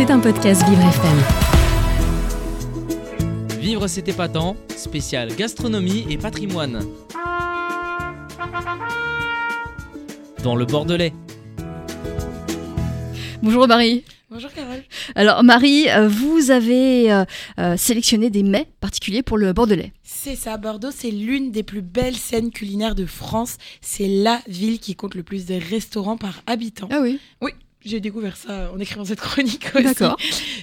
C'est un podcast Vivre FM. Vivre c'est épatant, spécial gastronomie et patrimoine. Dans le Bordelais. Bonjour Marie. Bonjour Carole. Alors Marie, euh, vous avez euh, euh, sélectionné des mets particuliers pour le Bordelais. C'est ça, Bordeaux, c'est l'une des plus belles scènes culinaires de France. C'est la ville qui compte le plus de restaurants par habitant. Ah oui Oui, j'ai découvert ça en écrivant cette chronique aussi. D'accord.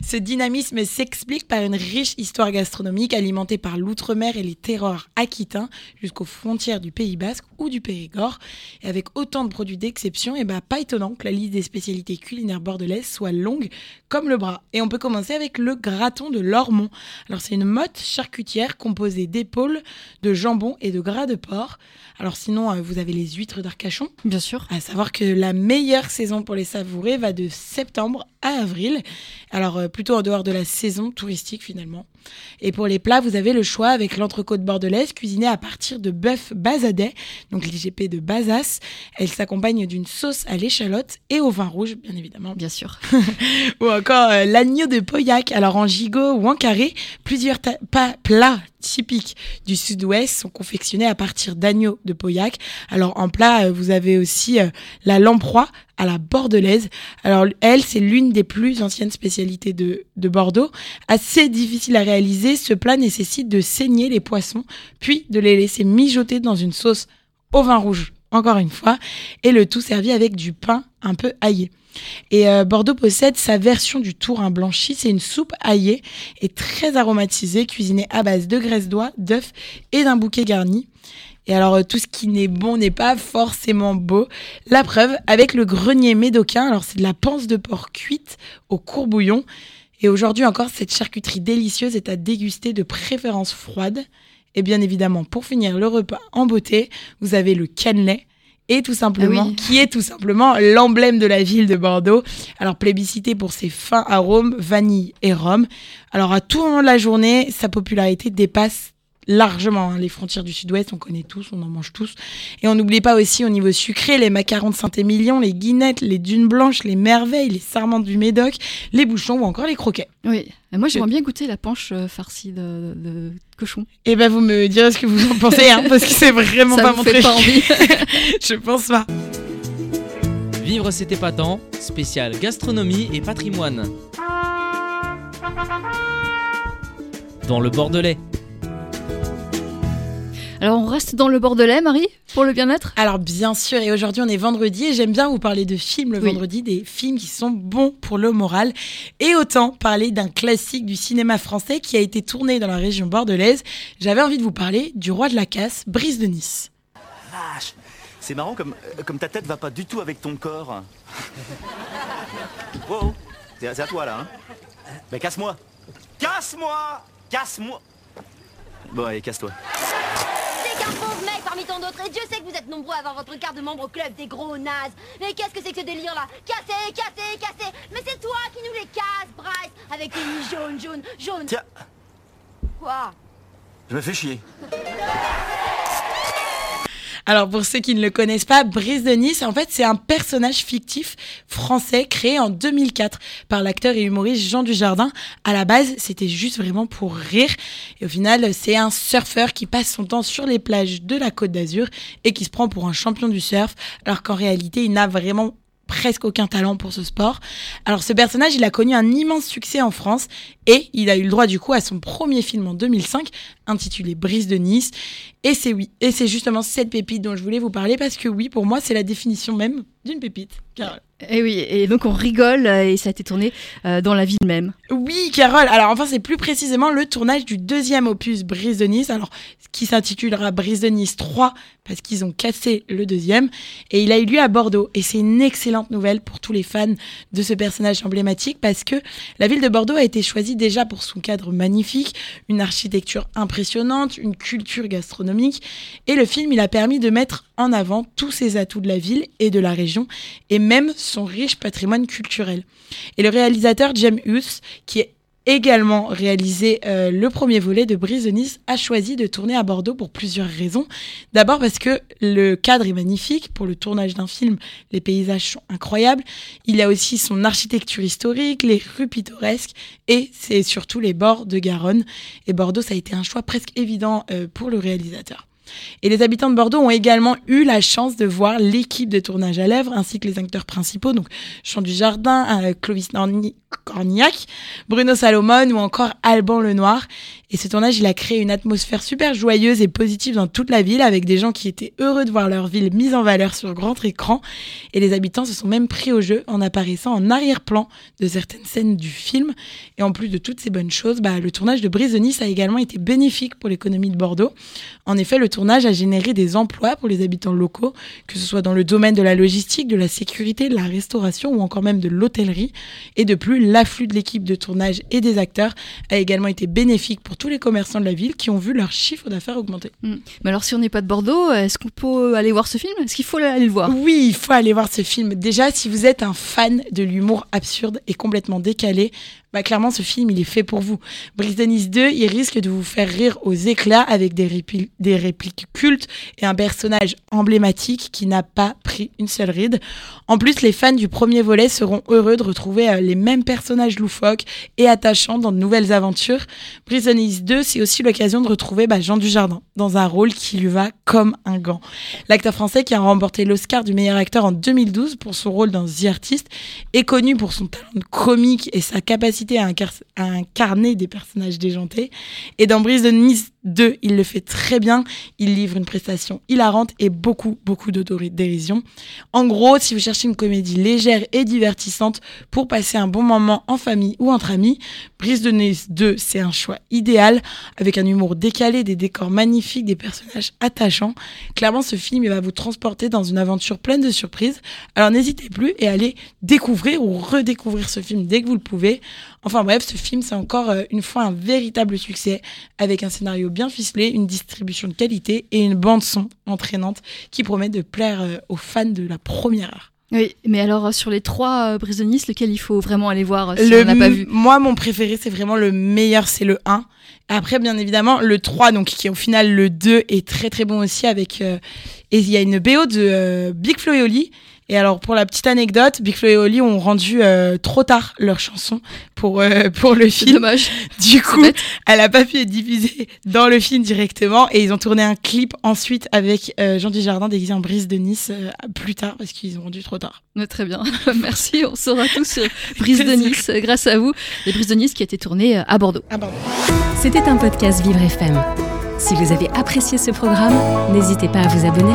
Ce dynamisme s'explique par une riche histoire gastronomique alimentée par l'outre-mer et les terroirs aquitains jusqu'aux frontières du Pays Basque ou du Périgord. Et avec autant de produits d'exception, et bah, pas étonnant que la liste des spécialités culinaires bordelaises soit longue comme le bras. Et on peut commencer avec le graton de l'Ormont. Alors c'est une motte charcutière composée d'épaules, de jambon et de gras de porc. Alors sinon, euh, vous avez les huîtres d'Arcachon. Bien sûr. À savoir que la meilleure saison pour les savourer va de septembre à avril. Alors euh, plutôt en dehors de la saison touristique finalement. Et pour les plats, vous avez le choix avec l'entrecôte bordelaise cuisinée à partir de bœuf basadet, donc l'IGP de Bazas. Elle s'accompagne d'une sauce à l'échalote et au vin rouge, bien évidemment. Bien sûr. Ou encore euh, l'agneau de Pauillac, alors en gigot ou en carré. Plusieurs plats typiques du sud-ouest sont confectionnés à partir d'agneau de Pauillac. Alors en plat, euh, vous avez aussi la lamproie à la bordelaise. Alors elle, c'est l'une des plus anciennes spécialités de, de Bordeaux. Assez difficile à réaliser, ce plat nécessite de saigner les poissons, puis de les laisser mijoter dans une sauce au vin rouge, encore une fois, et le tout servi avec du pain un peu aillé. Et euh, Bordeaux possède sa version du tourin blanchi. C'est une soupe aillée et très aromatisée, cuisinée à base de graisse d'oie, d'œufs et d'un bouquet garni. Et alors, euh, tout ce qui n'est bon n'est pas forcément beau. La preuve, avec le grenier médocain, alors c'est de la panse de porc cuite au courbouillon. Et aujourd'hui encore, cette charcuterie délicieuse est à déguster de préférence froide. Et bien évidemment, pour finir le repas en beauté, vous avez le cannelé. Et tout simplement, Ah oui. qui est tout simplement l'emblème de la ville de Bordeaux. Alors plébiscité pour ses fins arômes, vanille et rhum. Alors à tout moment de la journée, sa popularité dépasse largement hein, les frontières du sud-ouest, on connaît tous, on en mange tous. Et on n'oublie pas aussi au niveau sucré les macarons de Saint-Émilion, les guinettes, les dunes blanches, les merveilles, les sarments du Médoc, les bouchons ou encore les croquets. Oui. Et moi, j'aimerais bien goûter la panche euh, farcie de, de cochon. Et ben vous me direz ce que vous en pensez, hein, parce que c'est vraiment Ça pas vous mon fait truc. pas envie Je pense pas. Vivre c'est épatant, spécial gastronomie et patrimoine. Dans le Bordelais. Alors, on reste dans le Bordelais, Marie, pour le bien-être? Alors bien sûr, et aujourd'hui on est vendredi et j'aime bien vous parler de films le Oui. vendredi, des films qui sont bons pour le moral. Et autant parler d'un classique du cinéma français qui a été tourné dans la région bordelaise. J'avais envie de vous parler du Roi de la Casse, Brise de Nice. Vache C'est marrant comme, euh, comme ta tête va pas du tout avec ton corps. Wow, c'est à toi là, hein Ben casse-moi Casse-moi Casse-moi Bon allez, casse-toi. Parmi tant d'autres, et Dieu sait que vous êtes nombreux à avoir votre carte de membre au club des gros nazes. Mais qu'est-ce que c'est que ce délire là Cassez, cassez, cassez Mais c'est toi qui nous les casses, Bryce Avec tes jaunes, jaunes, jaunes Tiens, Quoi je me fais chier. Alors pour ceux qui ne le connaissent pas, Brise de Nice, en fait c'est un personnage fictif français créé en 2004 par l'acteur et humoriste Jean Dujardin. À la base c'était juste vraiment pour rire et au final c'est un surfeur qui passe son temps sur les plages de la Côte d'Azur et qui se prend pour un champion du surf alors qu'en réalité il n'a vraiment presque aucun talent pour ce sport. Alors ce personnage, il a connu un immense succès en France et il a eu le droit du coup à son premier film en 2005 intitulé Brise de Nice. Et c'est oui, et c'est justement cette pépite dont je voulais vous parler parce que oui, pour moi, c'est la définition même d'une pépite. Carole. Et oui, et donc on rigole euh, et ça a été tourné euh, dans la ville même. Oui, Carole. Alors enfin, c'est plus précisément le tournage du deuxième opus Brise de Nice, alors qui s'intitulera Brise de Nice 3 parce qu'ils ont cassé le deuxième et il a eu lieu à Bordeaux et c'est une excellente nouvelle pour tous les fans de ce personnage emblématique parce que la ville de Bordeaux a été choisie déjà pour son cadre magnifique, une architecture impressionnante, une culture gastronomique et le film il a permis de mettre en avant tous ces atouts de la ville et de la région et même son riche patrimoine culturel. Et le réalisateur James Hughes, qui est également réalisé euh, le premier volet de Brise Nice, a choisi de tourner à Bordeaux pour plusieurs raisons. D'abord parce que le cadre est magnifique. Pour le tournage d'un film, les paysages sont incroyables. Il a aussi son architecture historique, les rues pittoresques et c'est surtout les bords de Garonne. Et Bordeaux, ça a été un choix presque évident euh, pour le réalisateur. Et les habitants de Bordeaux ont également eu la chance de voir l'équipe de tournage à l'œuvre, ainsi que les acteurs principaux, donc Jean Dujardin, euh, Clovis Cornillac, Bruno Salomon ou encore Alban Lenoir. Et ce tournage, il a créé une atmosphère super joyeuse et positive dans toute la ville, avec des gens qui étaient heureux de voir leur ville mise en valeur sur grand écran. Et les habitants se sont même pris au jeu en apparaissant en arrière-plan de certaines scènes du film. Et en plus de toutes ces bonnes choses, bah, le tournage de Brise de Nice a également été bénéfique pour l'économie de Bordeaux. En effet, le tournage a généré des emplois pour les habitants locaux, que ce soit dans le domaine de la logistique, de la sécurité, de la restauration ou encore même de l'hôtellerie. Et de plus, l'afflux de l'équipe de tournage et des acteurs a également été bénéfique pour tous les commerçants de la ville qui ont vu leur chiffre d'affaires augmenter. Hmm. Mais alors, si on n'est pas de Bordeaux, est-ce qu'on peut aller voir ce film? Est-ce qu'il faut aller le voir? Oui, il faut aller voir ce film. Déjà, si vous êtes un fan de l'humour absurde et complètement décalé, bah clairement ce film il est fait pour vous. Nice 2, il risque de vous faire rire aux éclats avec des, répli- des répliques cultes et un personnage emblématique qui n'a pas pris une seule ride. En plus, les fans du premier volet seront heureux de retrouver euh, les mêmes personnages loufoques et attachants dans de nouvelles aventures. Nice 2, c'est aussi l'occasion de retrouver bah, Jean Dujardin dans un rôle qui lui va comme un gant. L'acteur français qui a remporté l'Oscar du meilleur acteur en 2012 pour son rôle dans The Artist est connu pour son talent comique et sa capacité à, incar- à incarner des personnages déjantés. Et dans Brise de Nice 2, il le fait très bien. Il livre une prestation hilarante et beaucoup, beaucoup d'autodérision. En gros, si vous cherchez une comédie légère et divertissante pour passer un bon moment en famille ou entre amis, Brise de Nice 2, c'est un choix idéal avec un humour décalé, des décors magnifiques, des personnages attachants. Clairement, ce film, il va vous transporter dans une aventure pleine de surprises. Alors n'hésitez plus et allez découvrir ou redécouvrir ce film dès que vous le pouvez. Enfin bref, ce film, c'est encore euh, une fois un véritable succès avec un scénario bien ficelé, une distribution de qualité et une bande son entraînante qui promet de plaire euh, aux fans de la première heure. Oui, mais alors euh, sur les trois euh, Nice, lequel il faut vraiment aller voir euh, si Le on n'a pas vu? Moi, mon préféré, c'est vraiment le meilleur, c'est le 1. Après, bien évidemment, le 3, donc qui est au final le 2, est très très bon aussi avec. euh, et il y a une BO de euh, Big Flo et Oli. Et alors, pour la petite anecdote, Big Flo et Oli ont rendu euh, trop tard leur chanson pour, euh, pour le film. dommage. Du coup, elle a pas pu être diffusée dans le film directement. Et ils ont tourné un clip ensuite avec euh, Jean Dujardin déguisé en Brise de Nice euh, plus tard parce qu'ils ont rendu trop tard. Ouais, très bien. Merci. On saura tout sur Brise de Nice euh, grâce à vous. Les Brise de Nice qui a été tournée euh, à Bordeaux. Ah, pardon. C'était un podcast Vivre FM. Si vous avez apprécié ce programme, n'hésitez pas à vous abonner.